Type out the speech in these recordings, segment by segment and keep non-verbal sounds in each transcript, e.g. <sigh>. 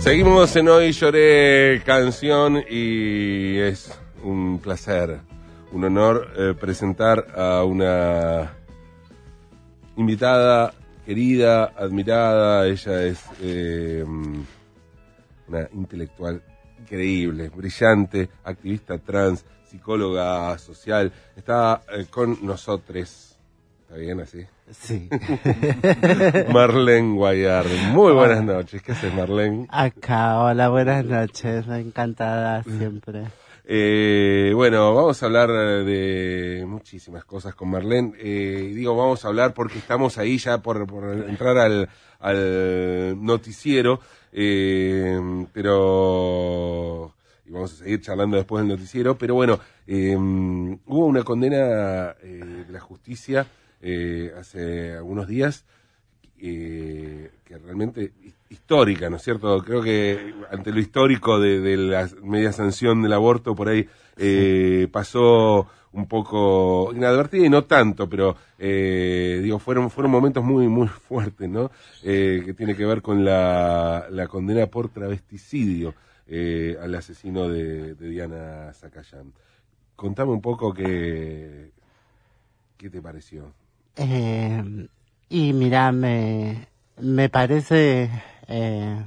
Seguimos en Hoy Lloré Canción y es un placer, un honor eh, presentar a una invitada querida, admirada. Ella es eh, una intelectual increíble, brillante, activista trans, psicóloga social. Está eh, con nosotros. ¿Está bien así? Sí. <laughs> Marlene Guayar. Muy buenas noches. ¿Qué haces, Marlene? Acá, hola, buenas noches. Encantada siempre. Eh, bueno, vamos a hablar de muchísimas cosas con Marlene. Eh, digo, vamos a hablar porque estamos ahí ya por, por entrar al, al noticiero, eh, pero y vamos a seguir charlando después del noticiero. Pero bueno, eh, hubo una condena eh, de la justicia eh, hace algunos días eh, que realmente histórica, ¿no es cierto? Creo que ante lo histórico de, de la media sanción del aborto por ahí eh, pasó un poco inadvertida y no tanto, pero eh, digo fueron fueron momentos muy muy <laughs> fuertes, ¿no? Eh, que tiene que ver con la, la condena por travesticidio al asesino de, de Diana Zacayán. Contame un poco qué qué te pareció. Eh, y mira, me, me parece eh,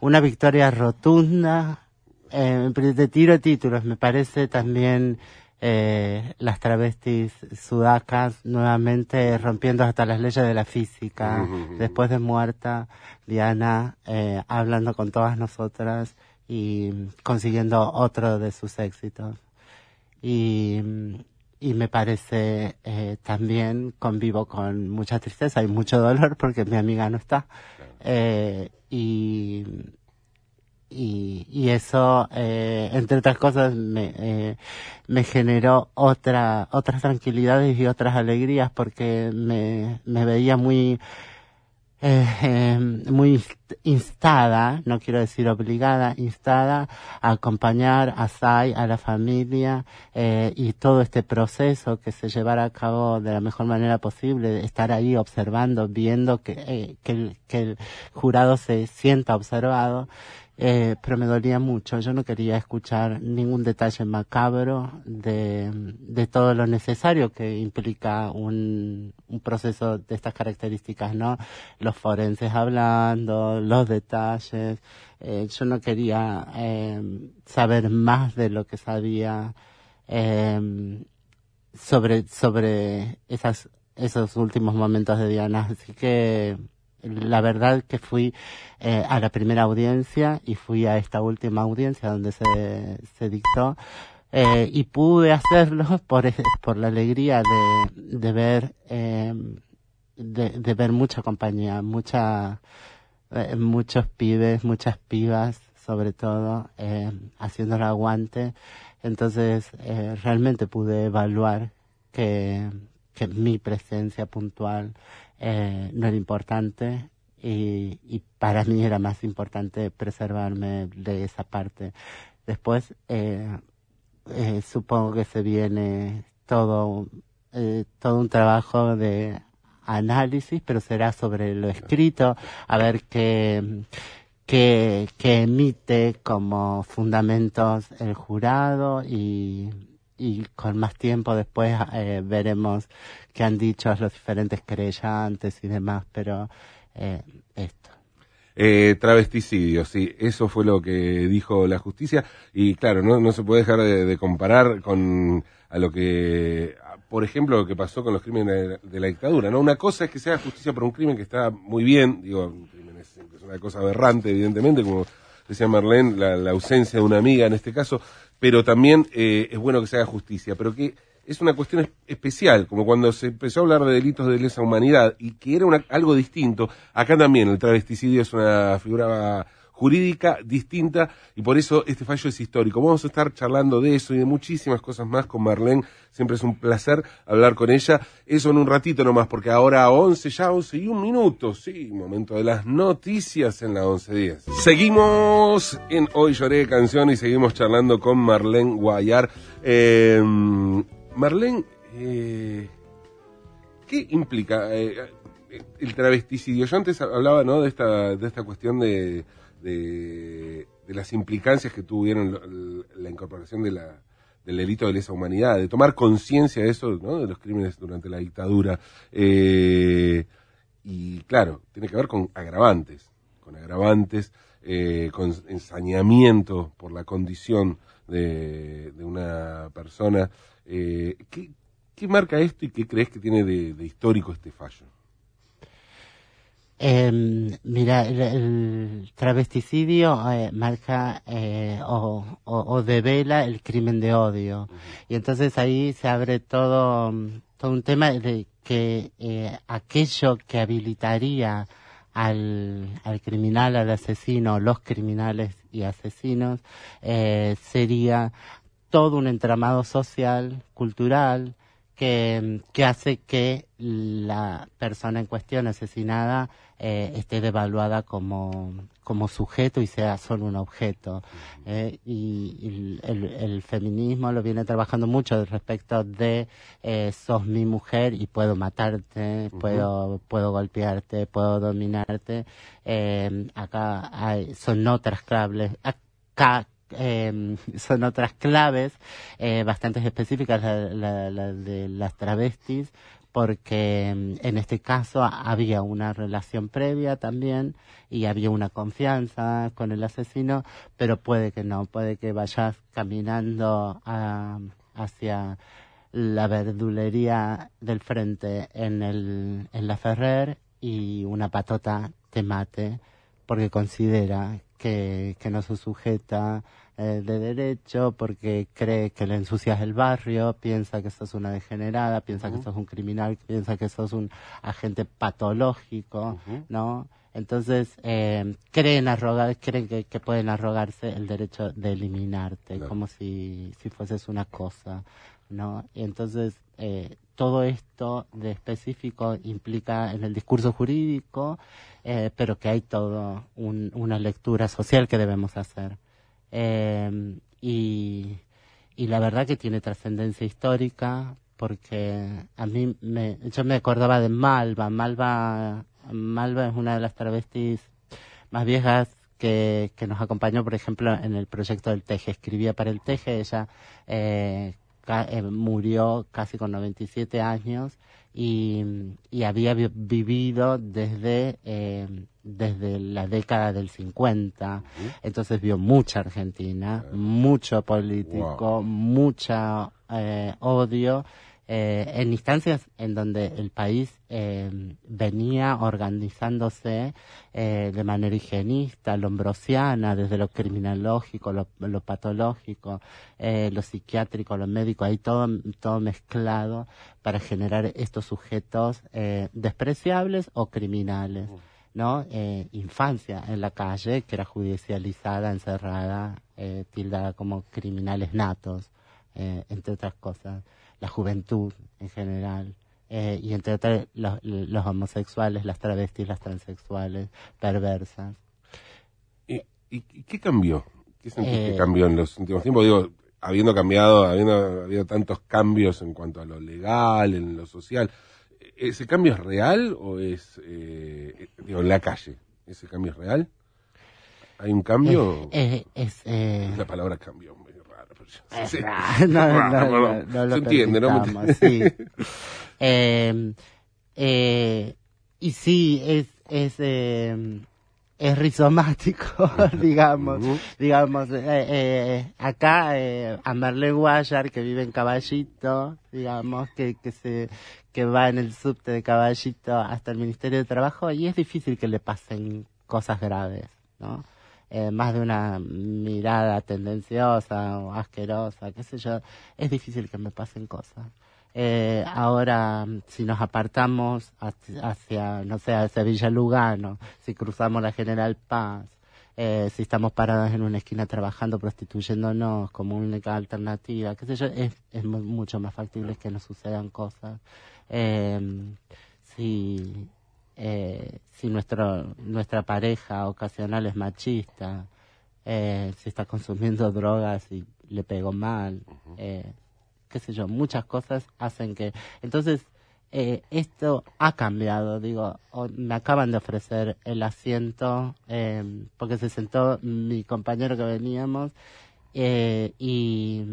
una victoria rotunda. Eh, de tiro títulos, me parece también eh, las travestis sudacas nuevamente rompiendo hasta las leyes de la física. Después de muerta, Diana eh, hablando con todas nosotras y consiguiendo otro de sus éxitos. Y, y me parece eh, también convivo con mucha tristeza y mucho dolor porque mi amiga no está. Eh, y, y, y eso, eh, entre otras cosas, me, eh, me generó otra, otras tranquilidades y otras alegrías porque me, me veía muy, eh, muy inst- instada, no quiero decir obligada, instada a acompañar a Sai, a la familia eh, y todo este proceso que se llevara a cabo de la mejor manera posible, estar ahí observando, viendo que, eh, que el jurado se sienta observado. Eh, pero me dolía mucho. Yo no quería escuchar ningún detalle macabro de, de todo lo necesario que implica un, un proceso de estas características, ¿no? Los forenses hablando, los detalles. Eh, yo no quería eh, saber más de lo que sabía eh, sobre, sobre esas, esos últimos momentos de Diana. Así que la verdad que fui eh, a la primera audiencia y fui a esta última audiencia donde se, dictó eh, y pude <laughs> hacerlo por, por la alegría de, de ver eh, de, ver mucha compañía, mucha eh, muchos pibes, muchas pibas sobre todo eh, haciendo el aguante. Entonces realmente pude evaluar que, que mi presencia puntual eh, no era importante y, y para mí era más importante preservarme de esa parte. Después, eh, eh, supongo que se viene todo, eh, todo un trabajo de análisis, pero será sobre lo escrito, a ver qué, qué, qué emite como fundamentos el jurado y, y con más tiempo después eh, veremos qué han dicho los diferentes creyentes y demás, pero eh, esto. Eh, travesticidio, sí, eso fue lo que dijo la justicia y claro, no, no se puede dejar de, de comparar con a lo que, por ejemplo, lo que pasó con los crímenes de, de la dictadura, ¿no? Una cosa es que se haga justicia por un crimen que está muy bien, digo, un crimen es, es una cosa aberrante, evidentemente, como decía Marlene, la, la ausencia de una amiga en este caso, pero también eh, es bueno que se haga justicia, pero que es una cuestión es- especial, como cuando se empezó a hablar de delitos de lesa humanidad y que era una- algo distinto. Acá también el travesticidio es una figura jurídica distinta y por eso este fallo es histórico. Vamos a estar charlando de eso y de muchísimas cosas más con Marlene. Siempre es un placer hablar con ella. Eso en un ratito nomás, porque ahora 11, ya 11 y un minuto. Sí, momento de las noticias en la 11.10. Seguimos en Hoy Lloré Canción y seguimos charlando con Marlene Guayar. Eh, Marlene, eh, ¿qué implica? Eh, el travesticidio. Yo antes hablaba, ¿no? De esta, de esta cuestión de, de, las implicancias que tuvieron la incorporación de la, del delito de lesa humanidad, de tomar conciencia de eso, ¿no? De los crímenes durante la dictadura. Eh, y claro, tiene que ver con agravantes, con agravantes, eh, con ensañamiento por la condición de, de una persona. Eh, ¿qué, ¿Qué marca esto y qué crees que tiene de, histórico este fallo? Em, mira, el, travesticidio eh, marca eh, o, o, devela el crimen de odio. Y entonces ahí se abre todo, todo un tema de que eh, aquello que habilitaría al, al criminal, al asesino, los criminales y asesinos, sería todo un entramado social, cultural, que, hace que la persona en cuestión asesinada eh, esté devaluada como, como sujeto y sea solo un objeto. Eh, y, el, feminismo lo viene trabajando mucho respecto de eh, sos mi mujer y puedo matarte, puedo, puedo golpearte, puedo dominarte. acá hay, son otras claves. Acá eh, <laughs> son otras claves eh, bastante específicas la, de las travestis porque em, en este caso había una relación previa también y había una confianza con el asesino, pero puede que no, puede que vayas caminando hacia la verdulería del frente en, el, en la Ferrer y una patota te mate porque considera que, que no se sujeta eh, de derecho porque cree que le ensucias el barrio, piensa que sos una degenerada, piensa que sos un criminal, piensa que sos un agente patológico, ¿no? Entonces, eh, creen arrogar, creen que, que, pueden arrogarse el derecho de eliminarte, como si, si fueses una cosa, ¿no? Y entonces, eh, todo esto de específico implica en el discurso jurídico, eh, pero que hay todo una lectura social que debemos hacer. Eh, y, y la verdad que tiene trascendencia histórica porque a mí me, yo me acordaba de Malva. Malva, Malva es una de las travestis más viejas que, que nos acompañó, por ejemplo, en el proyecto del Teje. Escribía para el Teje, ella eh, eh, murió casi con 97 años y, y había vivido desde, eh, desde la década del 50. Entonces vio mucha Argentina, mucho político, mucha eh, odio eh, en instancias en donde el país eh, venía organizándose eh, de manera higienista, lombrosiana, desde lo criminológico, lo, patológico, lo psiquiátrico, lo médico, ahí todo, todo mezclado para generar estos sujetos despreciables o criminales. ¿No? infancia en la calle, que era judicializada, encerrada, tildada como criminales natos, entre otras cosas la juventud en general, eh, y entre otros los, homosexuales, las travestis, las transexuales, perversas. ¿Y, qué cambió? ¿Qué sentís que eh, cambió en los últimos tiempos? Digo, habiendo cambiado, habiendo habido tantos cambios en cuanto a lo legal, en lo social, ¿ese cambio es real o es, eh, digo, en la calle? ¿Ese cambio es real? ¿Hay un cambio? es, es la palabra cambio. No, no, no, lo entiende, ¿no? <laughs> Sí. eh, eh, y sí, es, es, eh, es rizomático, <laughs> digamos, digamos, eh, eh, acá eh, a Marlene Guayar, que vive en Caballito, digamos, que, que se, que va en el subte de Caballito hasta el Ministerio de Trabajo, y es difícil que le pasen cosas graves, ¿no? eh, más de una mirada tendenciosa o asquerosa, qué sé yo, es difícil que me pasen cosas. Eh, ahora, si nos apartamos hacia, no sé, hacia Villa Lugano, si cruzamos la General Paz, eh, si estamos paradas en una esquina trabajando, prostituyéndonos como única alternativa, qué sé yo, es, es mucho más factible que nos sucedan cosas. Eh, si eh, si nuestro, nuestra pareja ocasional es machista, eh, si está consumiendo <laughs> drogas y le pegó mal, eh, qué sé yo, muchas cosas hacen que... Entonces, eh, esto ha cambiado, digo, me acaban de ofrecer el asiento em, porque se sentó mi compañero que veníamos eh, y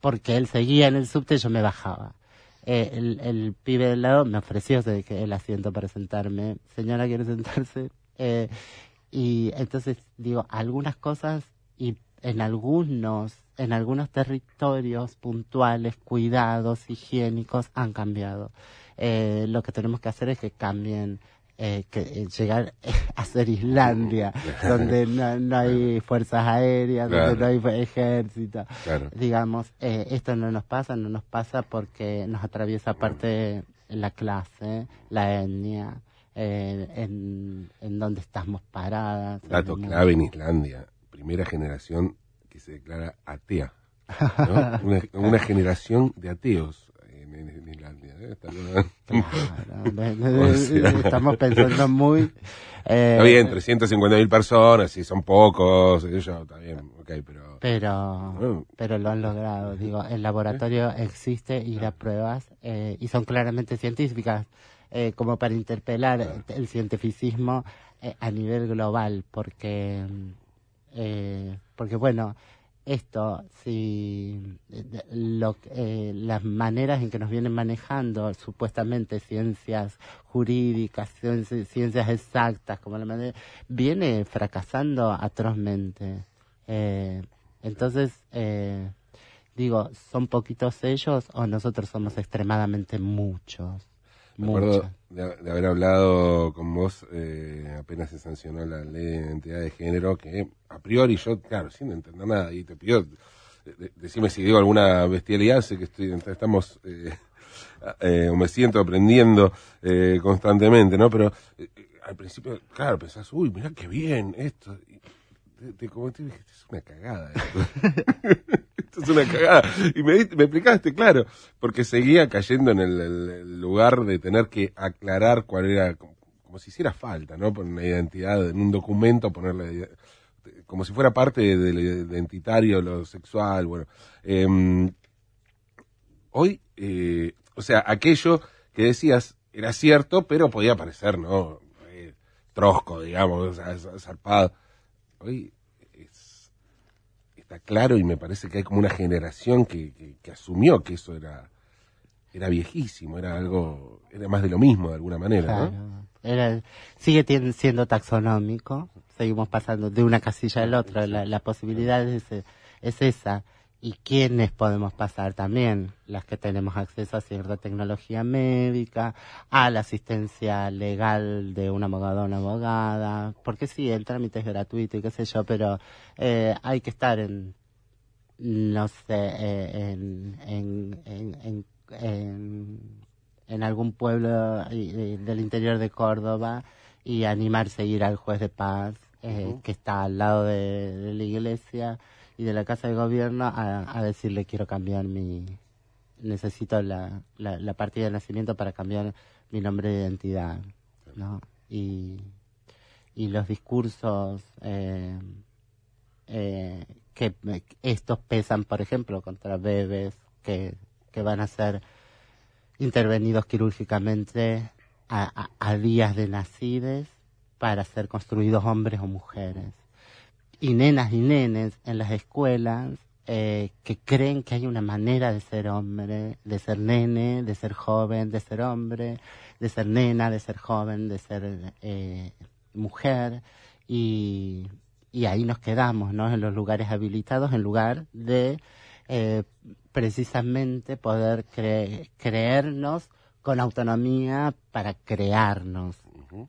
porque él seguía en el subte yo me bajaba. Eh, el, el, pibe del lado me ofreció el asiento para sentarme. Señora, ¿quiere sentarse? y entonces digo, algunas cosas y en algunos en algunos territorios puntuales, cuidados higiénicos han cambiado. Eh, lo que tenemos que hacer es que cambien, eh, que eh, llegar <laughs> a ser Islandia, donde no, hay fuerzas aéreas, donde no hay ejército. Digamos, esto no nos pasa, no nos pasa porque nos atraviesa aparte la clase, la etnia, en, en donde estamos paradas. Dato clave en Islandia, primera generación que se declara atea. <laughs> Una, generación de ateos en, Islandia. ¿eh? <laughs> Estamos pensando muy... Eh, está bien, 350 mil personas, y son pocos, está bien, pero... Pero, pero lo han logrado, digo, el laboratorio existe y da pruebas eh, y son claramente científicas, eh, como para interpelar el cientificismo a nivel global, porque, porque bueno, esto, si lo, eh, las maneras en que nos vienen manejando supuestamente ciencias jurídicas, ciencias, exactas, como la manera, viene fracasando atrozmente. Eh, entonces, eh, digo, ¿son poquitos ellos o nosotros somos extremadamente muchos? Me acuerdo de, haber hablado con vos eh, apenas se sancionó la ley de identidad de género, que a priori yo, claro, sin entender nada, y te pido, decime si digo alguna bestialidad, sé que estoy, estamos, eh, <laughs> eh, o me siento aprendiendo constantemente, ¿no? Pero al principio, claro, pensás, uy, mirá qué bien esto. Y te, te dije, es una cagada <laughs> esto. es una cagada. Y me, me explicaste, claro, porque seguía cayendo en el, lugar de tener que aclarar cuál era, como, si hiciera falta, ¿no? Poner una identidad en un documento, ponerle como si fuera parte del identitario, lo sexual, bueno. Em, hoy, eh, o sea, aquello que decías era cierto, pero podía parecer, ¿no? Eh, trosco, digamos, zarpado. Hoy está claro y me parece que hay como una generación que, que, asumió que eso era era viejísimo, era algo, era más de lo mismo de alguna manera, Era, sigue siendo taxonómico, seguimos pasando de una casilla a la otra, la, posibilidad es, es esa. ¿Y quiénes podemos pasar también? Las que tenemos acceso a cierta tecnología médica, a la asistencia legal de un abogado o una abogada, porque sí, el trámite es gratuito y qué sé yo, pero eh, hay que estar en, no sé, eh, en, en, en, en, algún pueblo del interior de Córdoba y animarse a ir al juez de paz, eh, que está al lado de la iglesia y de la Casa de Gobierno a, decirle quiero cambiar mi, necesito la, la, partida de nacimiento para cambiar mi nombre de identidad, ¿no? Y, y los discursos eh, eh, que estos pesan, por ejemplo, contra bebés que, que van a ser intervenidos quirúrgicamente a días de nacides para ser construidos hombres o mujeres y nenas y nenes en las escuelas eh, que creen que hay una manera de ser hombre, de ser nene, de ser joven, de ser hombre, de ser nena, de ser joven, de ser eh, mujer y, y ahí nos quedamos, ¿no? En los lugares habilitados en lugar de eh, precisamente poder creernos con autonomía para crearnos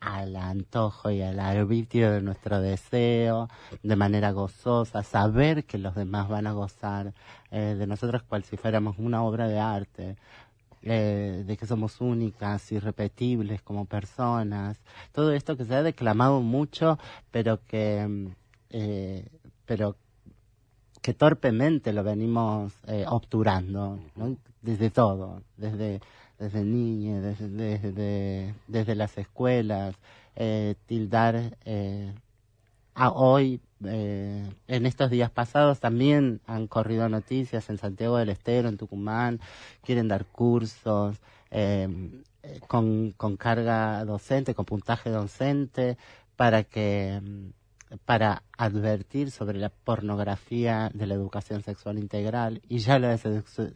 al antojo y al arbitrio de nuestro deseo, de manera gozosa, saber que los demás van a gozar eh, de nosotros cual si fuéramos una obra de arte, eh, de que somos únicas, irrepetibles como personas, todo esto que se ha declamado mucho, pero que, eh, pero que torpemente lo venimos obturando, desde todo, desde desde niños, desde, desde, desde las escuelas, eh, tildar eh, a hoy, eh, en estos días pasados también han corrido noticias en Santiago del Estero, en Tucumán, quieren dar cursos. eh, con, con carga docente, con puntaje docente, para que mm, para advertir sobre la pornografía de la educación sexual integral. Y ya la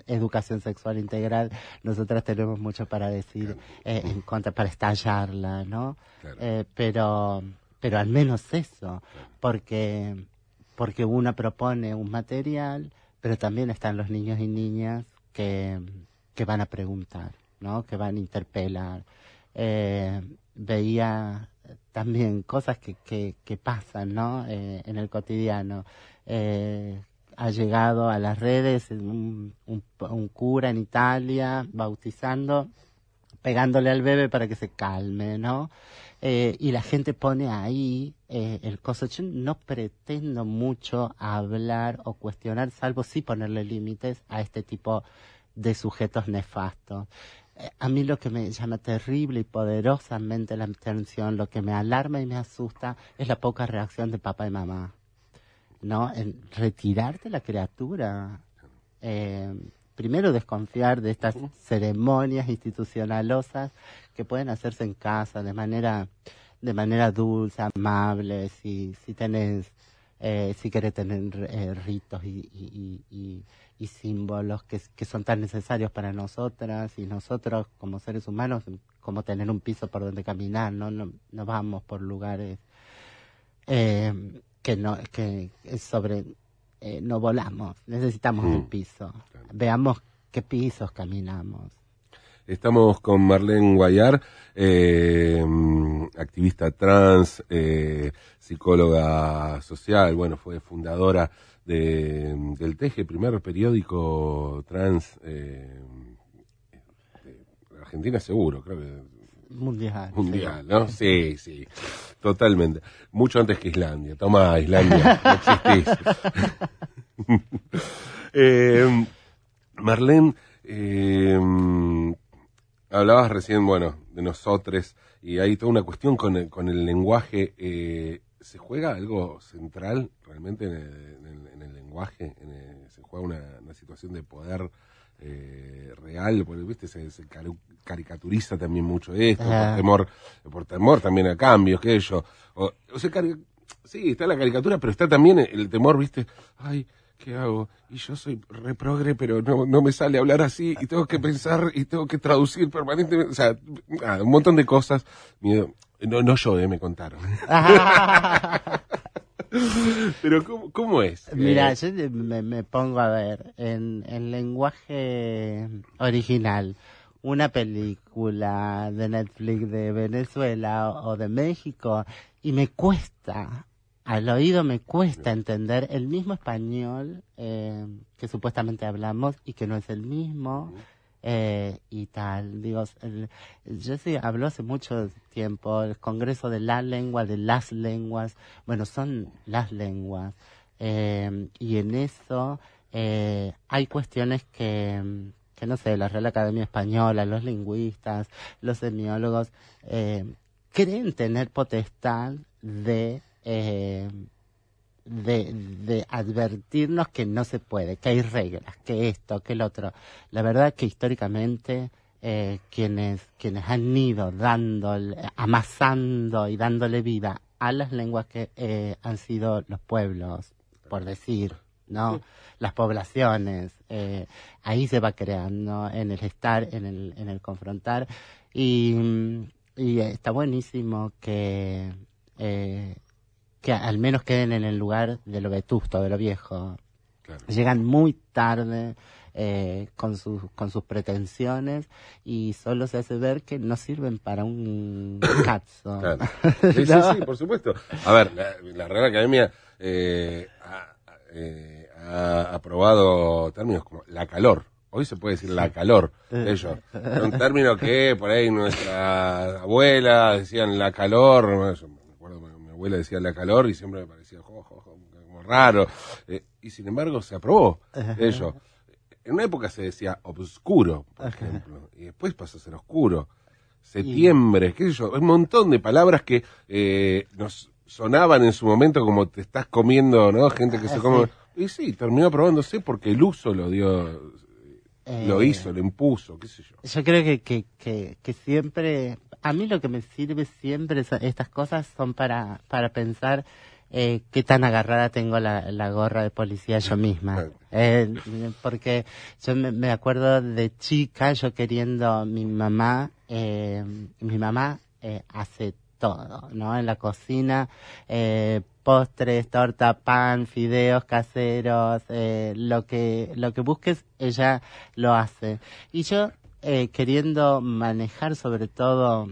educación sexual integral nosotras tenemos mucho para decir eh, en contra para estallarla no eh, pero pero al menos eso porque porque una propone un material pero también están los niños y niñas que que van a preguntar no que van a interpelar. Eh, veía también cosas que, que, pasan ¿no? Eh, en el cotidiano. Eh, ha llegado a las redes un, cura en Italia bautizando, pegándole al bebé para que se calme, ¿no? Eh, y la gente pone ahí el coso. No pretendo mucho hablar o cuestionar, salvo sí ponerle límites a este tipo de sujetos nefastos a mí lo que me llama terrible y poderosamente la atención, lo que me alarma y me asusta es la poca reacción de papá y mamá. ¿No? En retirarte la criatura. Eh, primero desconfiar de estas ceremonias institucionalosas que pueden hacerse en casa de manera de manera dulce, amable, si, si tenés, eh, si querés tener eh, ritos y, y, y símbolos que, que, son tan necesarios para nosotras y nosotros como seres humanos, como tener un piso por donde caminar, no, no, no vamos por lugares eh, que no que sobre eh, no volamos, necesitamos un mm. piso. Veamos qué pisos caminamos. Estamos con Marlene Guayar, eh, activista trans, eh, psicóloga social, bueno, fue fundadora de, del Teje, primer periódico trans eh, de Argentina seguro, creo que mundial. Mundial, ¿no? Sí, sí, totalmente. Mucho antes que Islandia. Toma, Islandia, no existís. <laughs> <laughs> eh, Marlene, eh, hablabas recién, bueno, de nosotros, y hay toda una cuestión con el, con el lenguaje. Eh, ¿Se juega algo central realmente en el, lenguaje? ¿Se juega una, situación de poder eh, real? Porque, ¿viste? Se, caricaturiza también mucho esto, por temor, por temor también a cambios, que ello. O, sí, está la caricatura, pero está también el temor, ¿viste? Ay, ¿qué hago? Y yo soy reprogre, pero no, no me sale hablar así, y tengo que pensar, y tengo que traducir permanentemente, o sea, un montón de cosas. Miedo. No, no yo, eh, me contaron. <laughs> pero ¿cómo, ¿cómo, es? Mira, eh, yo me, me, pongo a ver en, en lenguaje original una película de Netflix de Venezuela o de México y me cuesta al oído me cuesta entender el mismo español eh, que supuestamente hablamos y que no es el mismo eh, y tal. Digo, el, yo sí habló hace mucho tiempo el Congreso de la Lengua, de las lenguas. Bueno, son las lenguas. Eh, y en eso hay cuestiones que, que, no sé, la Real Academia Española, los lingüistas, los semiólogos, creen tener potestad de eh, de, de, advertirnos que no se puede, que hay reglas, que esto, que el otro. La verdad que históricamente eh, quienes, quienes han ido dando, amasando y dándole vida a las lenguas que eh, han sido los pueblos, por decir, ¿no? Las poblaciones, eh, ahí se va creando en el estar, en el, en el confrontar y, y está buenísimo que eh, que al menos queden en el lugar de lo vetusto, de lo viejo. Llegan muy tarde eh, con, sus, con sus pretensiones y solo se hace ver que no sirven para un <coughs> cazzo. <laughs> Sí, sí, sí, por supuesto. A ver, la, Real Academia eh, eh, ha, aprobado términos como la calor. Hoy se puede decir la calor, ellos. Un término que por ahí nuestra abuela decían la calor, abuela decía la calor y siempre me parecía como raro. Eh, y sin embargo se aprobó eso. En una época se decía obscuro, por ejemplo, y después pasó a ser oscuro. Septiembre, qué sé yo, un montón de palabras que eh, nos sonaban en su momento como te estás comiendo, ¿no? Gente que se come. Y sí, terminó aprobándose porque el uso lo dio lo hizo, lo impuso, qué sé yo. Yo creo que, que, que, que siempre, a mí lo que me sirve siempre estas cosas son para, para pensar eh, qué tan agarrada tengo la, la gorra de policía yo misma. Eh, porque yo me, acuerdo de chica, yo queriendo, mi mamá, eh, mi mamá eh, hace todo, ¿no? En la cocina, eh, postres, torta, pan, fideos caseros, eh, lo que lo que busques, ella lo hace. Y yo eh, queriendo manejar sobre todo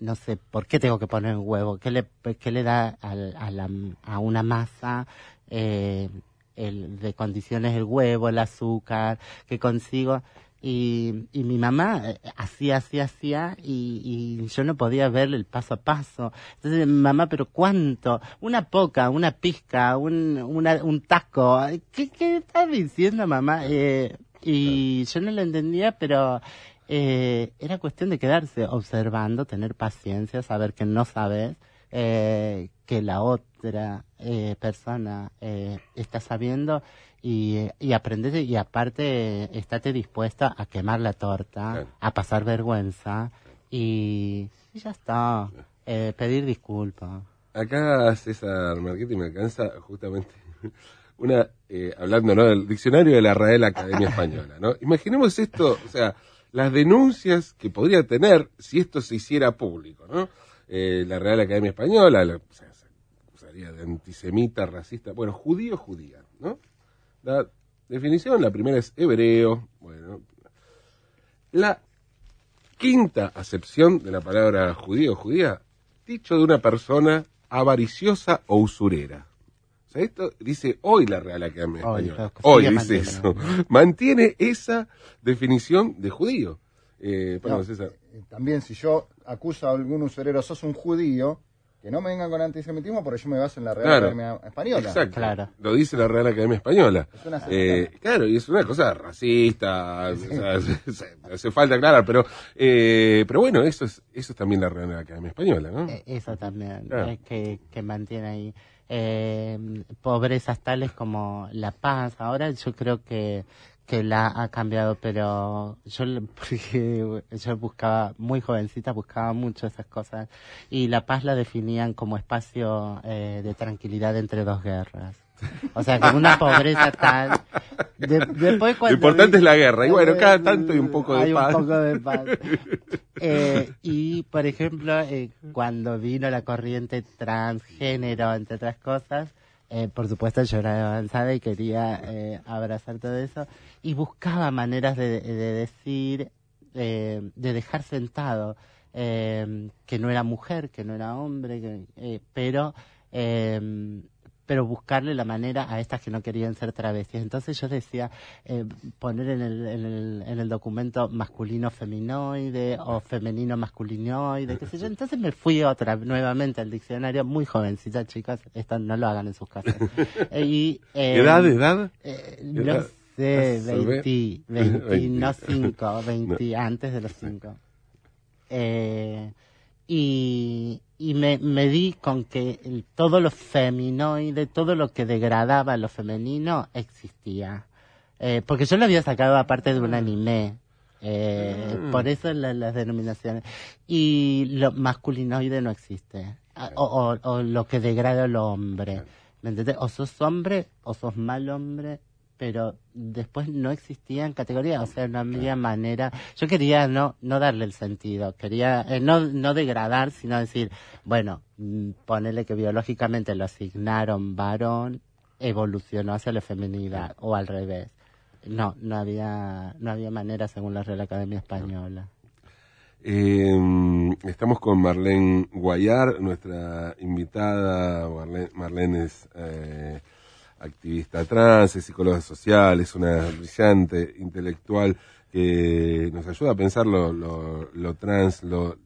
no sé, ¿por qué tengo que poner un huevo? ¿Qué le, qué le da a, a, la, a una masa eh, el, de condiciones el huevo, el azúcar, que consigo? Y, y mi mamá eh, hacía, hacía, hacía y, yo no podía ver el paso a paso. Entonces, mamá, pero ¿cuánto? Una poca, una pizca, un, una, un taco. ¿Qué, qué estás diciendo, mamá? Eh, y yo no lo entendía, pero eh, era cuestión de quedarse observando, tener paciencia, saber que no sabes, eh, que la otra eh, persona eh, está sabiendo y, y aprender y aparte estate dispuesta a quemar la torta, a pasar vergüenza y, ya está, eh, pedir disculpas. Acá César Marquetti me alcanza justamente una, eh, hablando ¿no? del diccionario de la Real Academia Española, ¿no? Imaginemos esto, o sea, las denuncias que podría tener si esto se hiciera público, ¿no? Eh, la Real Academia Española, la, o sea, se acusaría de antisemita, racista, bueno, judío, judía, ¿no? La definición, la primera es hebreo, bueno. La quinta acepción de la palabra judío, judía, dicho de una persona avariciosa o usurera. O sea, esto dice hoy la Real Academia Española. Hoy, dice eso. <laughs> Mantiene esa definición de judío. Eh, no, César. Eh, también si yo acuso a algún usurero, sos un judío, que no me vengan con antisemitismo porque yo me baso en la Real claro, Academia Española. Exacto. Claro. Lo dice la Real Academia Española. Eh, claro, y es una cosa racista, sí. o sea, <laughs> hace falta aclarar, pero eh, pero bueno, eso es eso es también la Real Academia Española, ¿no? Eso también, claro. que, que mantiene ahí eh, pobrezas tales como la paz. Ahora yo creo que que la ha cambiado, pero yo <laughs> porque yo buscaba muy jovencita buscaba mucho esas cosas y la paz la definían como espacio eh, de tranquilidad entre dos guerras. <laughs> O sea, con una pobreza tal. De, después cuando Lo importante es la guerra. Y bueno, cada tanto hay un poco de hay paz. Un poco de paz. <laughs> Eh, y, por ejemplo, eh, cuando vino la corriente transgénero, entre otras cosas, eh, por supuesto yo era avanzada y quería eh, abrazar todo eso. Y buscaba maneras de, de decir, eh, de dejar sentado que no era mujer, que no era hombre, que, pero pero buscarle la manera a estas que no querían ser travestis. Entonces yo decía eh, poner en el, en, el, en el documento masculino feminoide o femenino masculinoide, qué sé yo. Entonces me fui otra nuevamente al diccionario, muy jovencita, chicas, esto no lo hagan en sus casas. <laughs> y, eh, ¿Edad, edad? Eh, no sé, 20, 20, <laughs> no 5, 20, <laughs> antes de los 5. Eh, y, y me, me di con que el, todo lo feminoide, todo lo que degradaba lo femenino existía. Eh, porque yo lo había sacado aparte de un anime. Eh, mm. Por eso la, las denominaciones. Y lo masculinoide no existe. O, o, o lo que degrada al hombre. ¿Me entiendes? O sos hombre o sos mal hombre pero después no existían categorías, o sea, no había manera. Yo quería no no darle el sentido, quería eh, no no degradar, sino decir, bueno, mm, ponerle que biológicamente lo asignaron varón, evolucionó hacia la feminidad o al revés. No, no había no había manera según la Real Academia Española. Eh, estamos con Marlene Guayar, nuestra invitada. Marlene, Marlene es eh, activista trans, es psicóloga social, es una brillante intelectual que nos ayuda a pensar lo, lo, lo trans, lo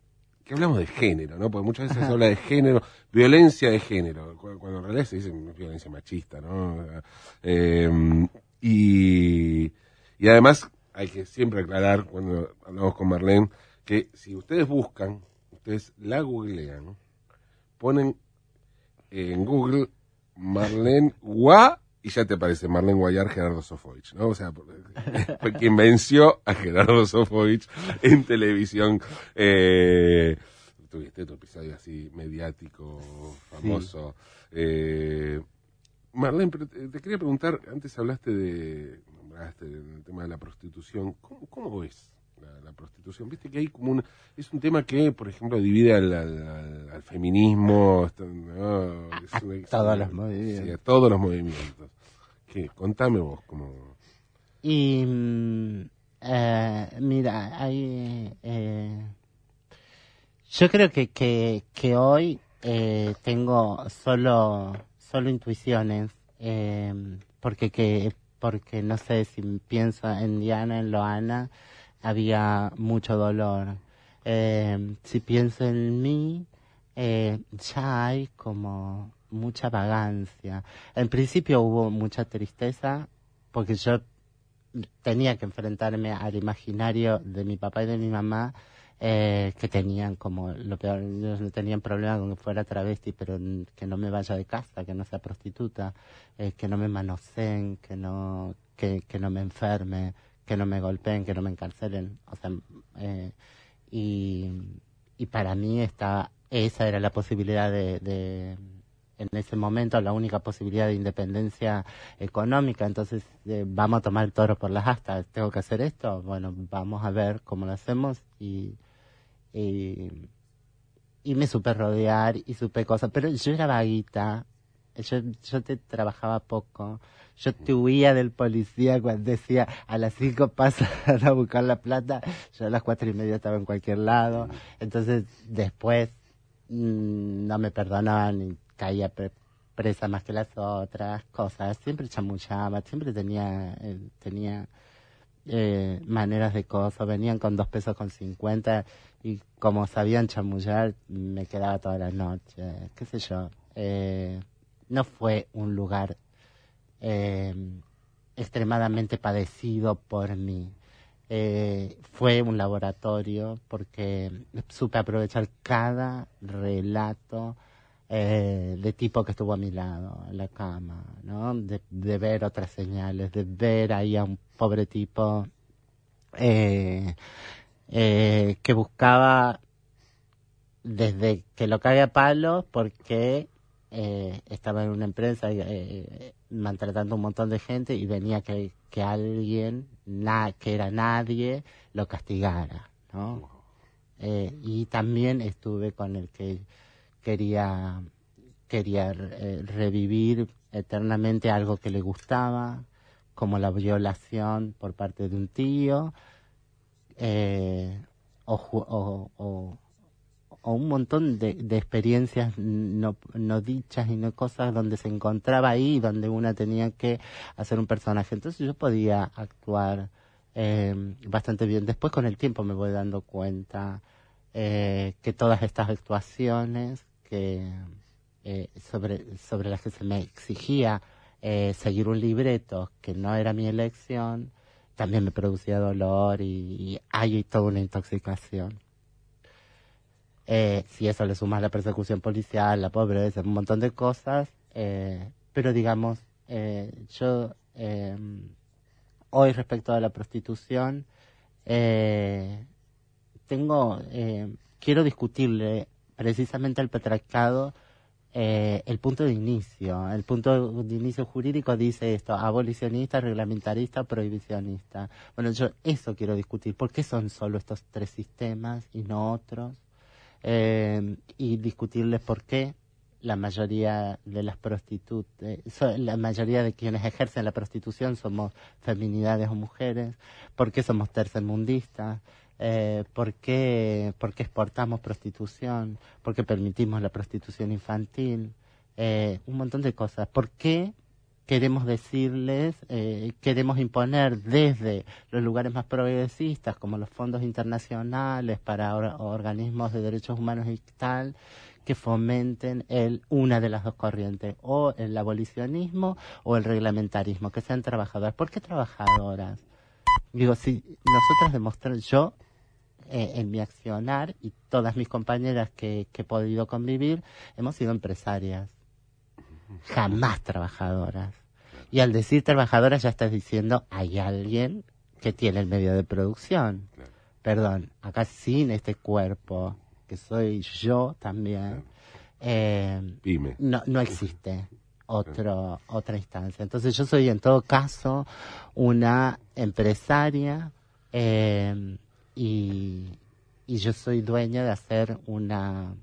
que hablamos de género, ¿no? Porque muchas veces se habla de género, violencia de género, cuando en realidad se dice violencia machista, ¿no? Eh, y, y además hay que siempre aclarar cuando hablamos con Marlene que si ustedes buscan, ustedes la googlean, ponen en Google Marlene Gua y ya te aparece Marlene Guayar, Gerardo Sofovich, ¿no? O sea, fue <laughs> quien venció a Gerardo Sofovich en televisión. Eh, tuviste otro episodio así mediático, famoso. Eh, Marlene, te, quería preguntar, antes hablaste de, nombraste del tema de la prostitución, ¿cómo, cómo ves la, prostitución? Viste que hay como un, es un tema que, por ejemplo, divide al, al, feminismo, a, todos los movimientos. Sí, a todos los movimientos. ¿Qué? Contame vos cómo... Y, mm, eh, mira, hay... Eh, yo creo que, que, que hoy eh, tengo solo, solo intuiciones, eh, porque que porque no sé si pienso en Diana, en Loana, había mucho dolor. Eh, si pienso en mí, eh, ya hay como mucha vagancia. En principio hubo mucha tristeza porque yo tenía que enfrentarme al imaginario de mi papá y de mi mamá eh, que tenían como lo peor, ellos no tenían problema con que fuera travesti, pero que no me vaya de casa, que no sea prostituta, eh, que no me manoseen, que no, que, que no me enferme, que no me golpeen, que no me encarcelen, o sea, eh, y, y para mí esta, esa era la posibilidad de, en ese momento la única posibilidad de independencia económica, entonces eh, vamos a tomar el toro por las astas, tengo que hacer esto, bueno, vamos a ver cómo lo hacemos. Y, y me supe rodear y supe cosas, pero yo era vaguita, yo, yo te trabajaba poco, yo te huía del policía cuando decía a las cinco pasas a buscar la plata, yo a las cuatro y media estaba en cualquier lado, entonces después mm, no me perdonaban y caía presa más que las otras cosas, siempre chamuchaba, siempre tenía, eh, tenía eh, maneras de cosas, venían con dos pesos con cincuenta y como sabían chamullar me quedaba toda la noche, qué sé yo. Eh, no fue un lugar eh, extremadamente padecido por mí. Eh, fue un laboratorio porque supe aprovechar cada relato eh, de tipo que estuvo a mi lado en la cama, ¿no? De, ver otras señales, de ver ahí a un pobre tipo que buscaba desde que lo cague a palos porque eh, estaba en una empresa eh, maltratando a un montón de gente y venía que, que alguien, que era nadie, lo castigara, ¿no? Eh, y también estuve con el que quería, quería revivir eternamente algo que le gustaba, como la violación por parte de un tío, o o un montón de, de experiencias no, no, dichas y no cosas donde se encontraba ahí, donde una tenía que hacer un personaje. Entonces yo podía actuar eh, bastante bien. Después con el tiempo me voy dando cuenta eh, que todas estas actuaciones que eh, sobre, sobre las que se me exigía eh, seguir un libreto que no era mi elección, también me producía dolor y, y hay toda una intoxicación. Eh, si eso le sumas la persecución policial, la pobreza, un montón de cosas, eh, pero digamos, eh, yo hoy respecto a la prostitución, tengo, quiero discutirle precisamente al patriarcado el punto de inicio. El punto de inicio jurídico dice esto, abolicionista, reglamentarista, prohibicionista. Bueno, yo eso quiero discutir. ¿Por qué son solo estos tres sistemas y no otros? Eh, y discutirles por qué la mayoría de las prostitutas, la mayoría de quienes ejercen la prostitución somos feminidades o mujeres, por qué somos tercermundistas, eh, por, qué, por exportamos prostitución, por qué permitimos la prostitución infantil, eh, un montón de cosas. ¿Por qué queremos decirles, eh, queremos imponer desde los lugares más progresistas, como los fondos internacionales para organismos de derechos humanos y tal, que fomenten el, una de las dos corrientes, o el abolicionismo o el reglamentarismo, que sean trabajadoras. ¿Por qué trabajadoras? Digo, si nosotras demostramos, yo eh, en mi accionar y todas mis compañeras que, que he podido convivir, hemos sido empresarias jamás trabajadoras. Y al decir trabajadora ya estás diciendo hay alguien que tiene el medio de producción. Perdón, acá sin este cuerpo, que soy yo también, eh, no, no existe otro, otra instancia. Entonces yo soy en todo caso una empresaria eh, y, y yo soy dueña de hacer una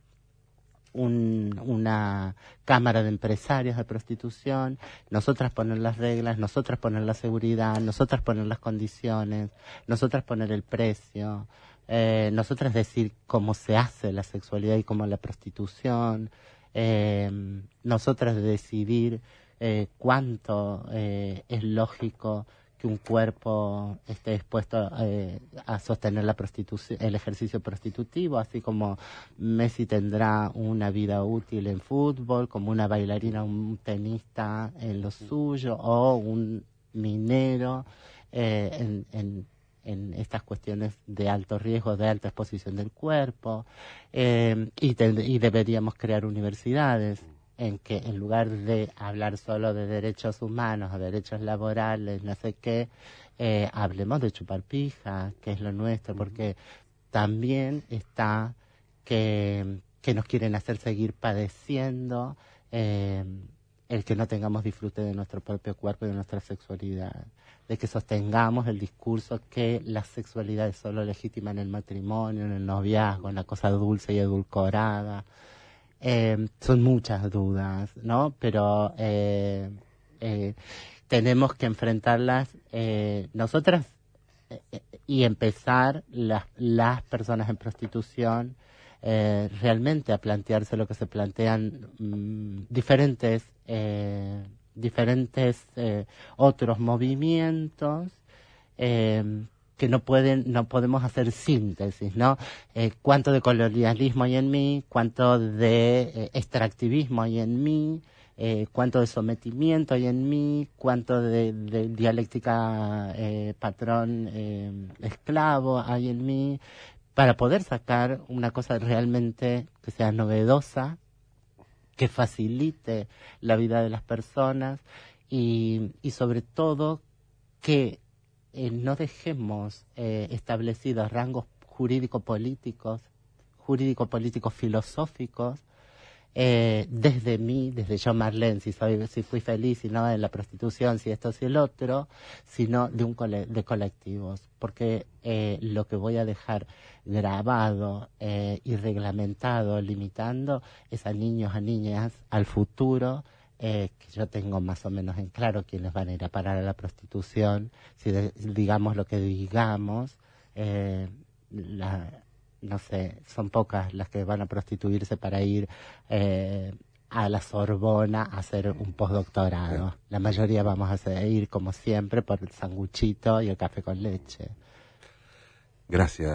una cámara de empresarios de prostitución, nosotras poner las reglas, nosotras poner la seguridad, nosotras poner las condiciones, nosotras poner el precio, eh, nosotras decir cómo se hace la sexualidad y cómo la prostitución, eh, nosotras decidir eh, cuánto eh, es lógico que un cuerpo esté dispuesto eh, a sostener la prostitución, el ejercicio prostitutivo, así como Messi tendrá una vida útil en fútbol, como una bailarina, un tenista en lo suyo, o un minero eh, en, en, estas cuestiones de alto riesgo, de alta exposición del cuerpo, eh, y deberíamos crear universidades en que en lugar de hablar solo de derechos humanos o derechos laborales, no sé qué, eh, hablemos de chupar pija, que es lo nuestro, porque también está que, que nos quieren hacer seguir padeciendo eh, el que no tengamos disfrute de nuestro propio cuerpo y de nuestra sexualidad, de que sostengamos el discurso que la sexualidad es solo legítima en el matrimonio, en el noviazgo, en la cosa dulce y edulcorada. Eh, son muchas dudas, ¿no? Pero eh, eh, tenemos que enfrentarlas nosotras y empezar las, las personas en prostitución realmente a plantearse lo que se plantean mm, diferentes diferentes otros movimientos que no pueden, no podemos hacer síntesis, ¿no? Eh, cuánto de colonialismo hay en mí, cuánto de eh, extractivismo hay en mí, eh, cuánto de sometimiento hay en mí, cuánto de, dialéctica patrón esclavo hay en mí, para poder sacar una cosa realmente que sea novedosa, que facilite la vida de las personas y, y sobre todo que eh, no dejemos eh, establecidos rangos jurídico-políticos, jurídico-políticos filosóficos, eh, desde mí, desde yo Marlene, si, soy, si fui feliz, si no en la prostitución, si esto, si el otro, sino de, un de colectivos, porque lo que voy a dejar grabado y reglamentado, limitando, es a niños, a niñas, al futuro, eh, que yo tengo más o menos en claro quiénes van a ir a parar a la prostitución, si digamos lo que digamos, eh, no sé, son pocas las que van a prostituirse para ir eh, a la Sorbona a hacer un postdoctorado. La mayoría vamos a ir, como siempre, por el sanguchito y el café con leche. Gracias,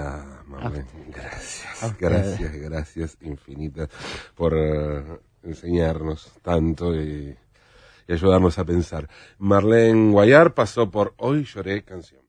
Marlene. Gracias, gracias, gracias infinitas por enseñarnos tanto y, ayudarnos a pensar. Marlene Guayar pasó por Hoy lloré canción.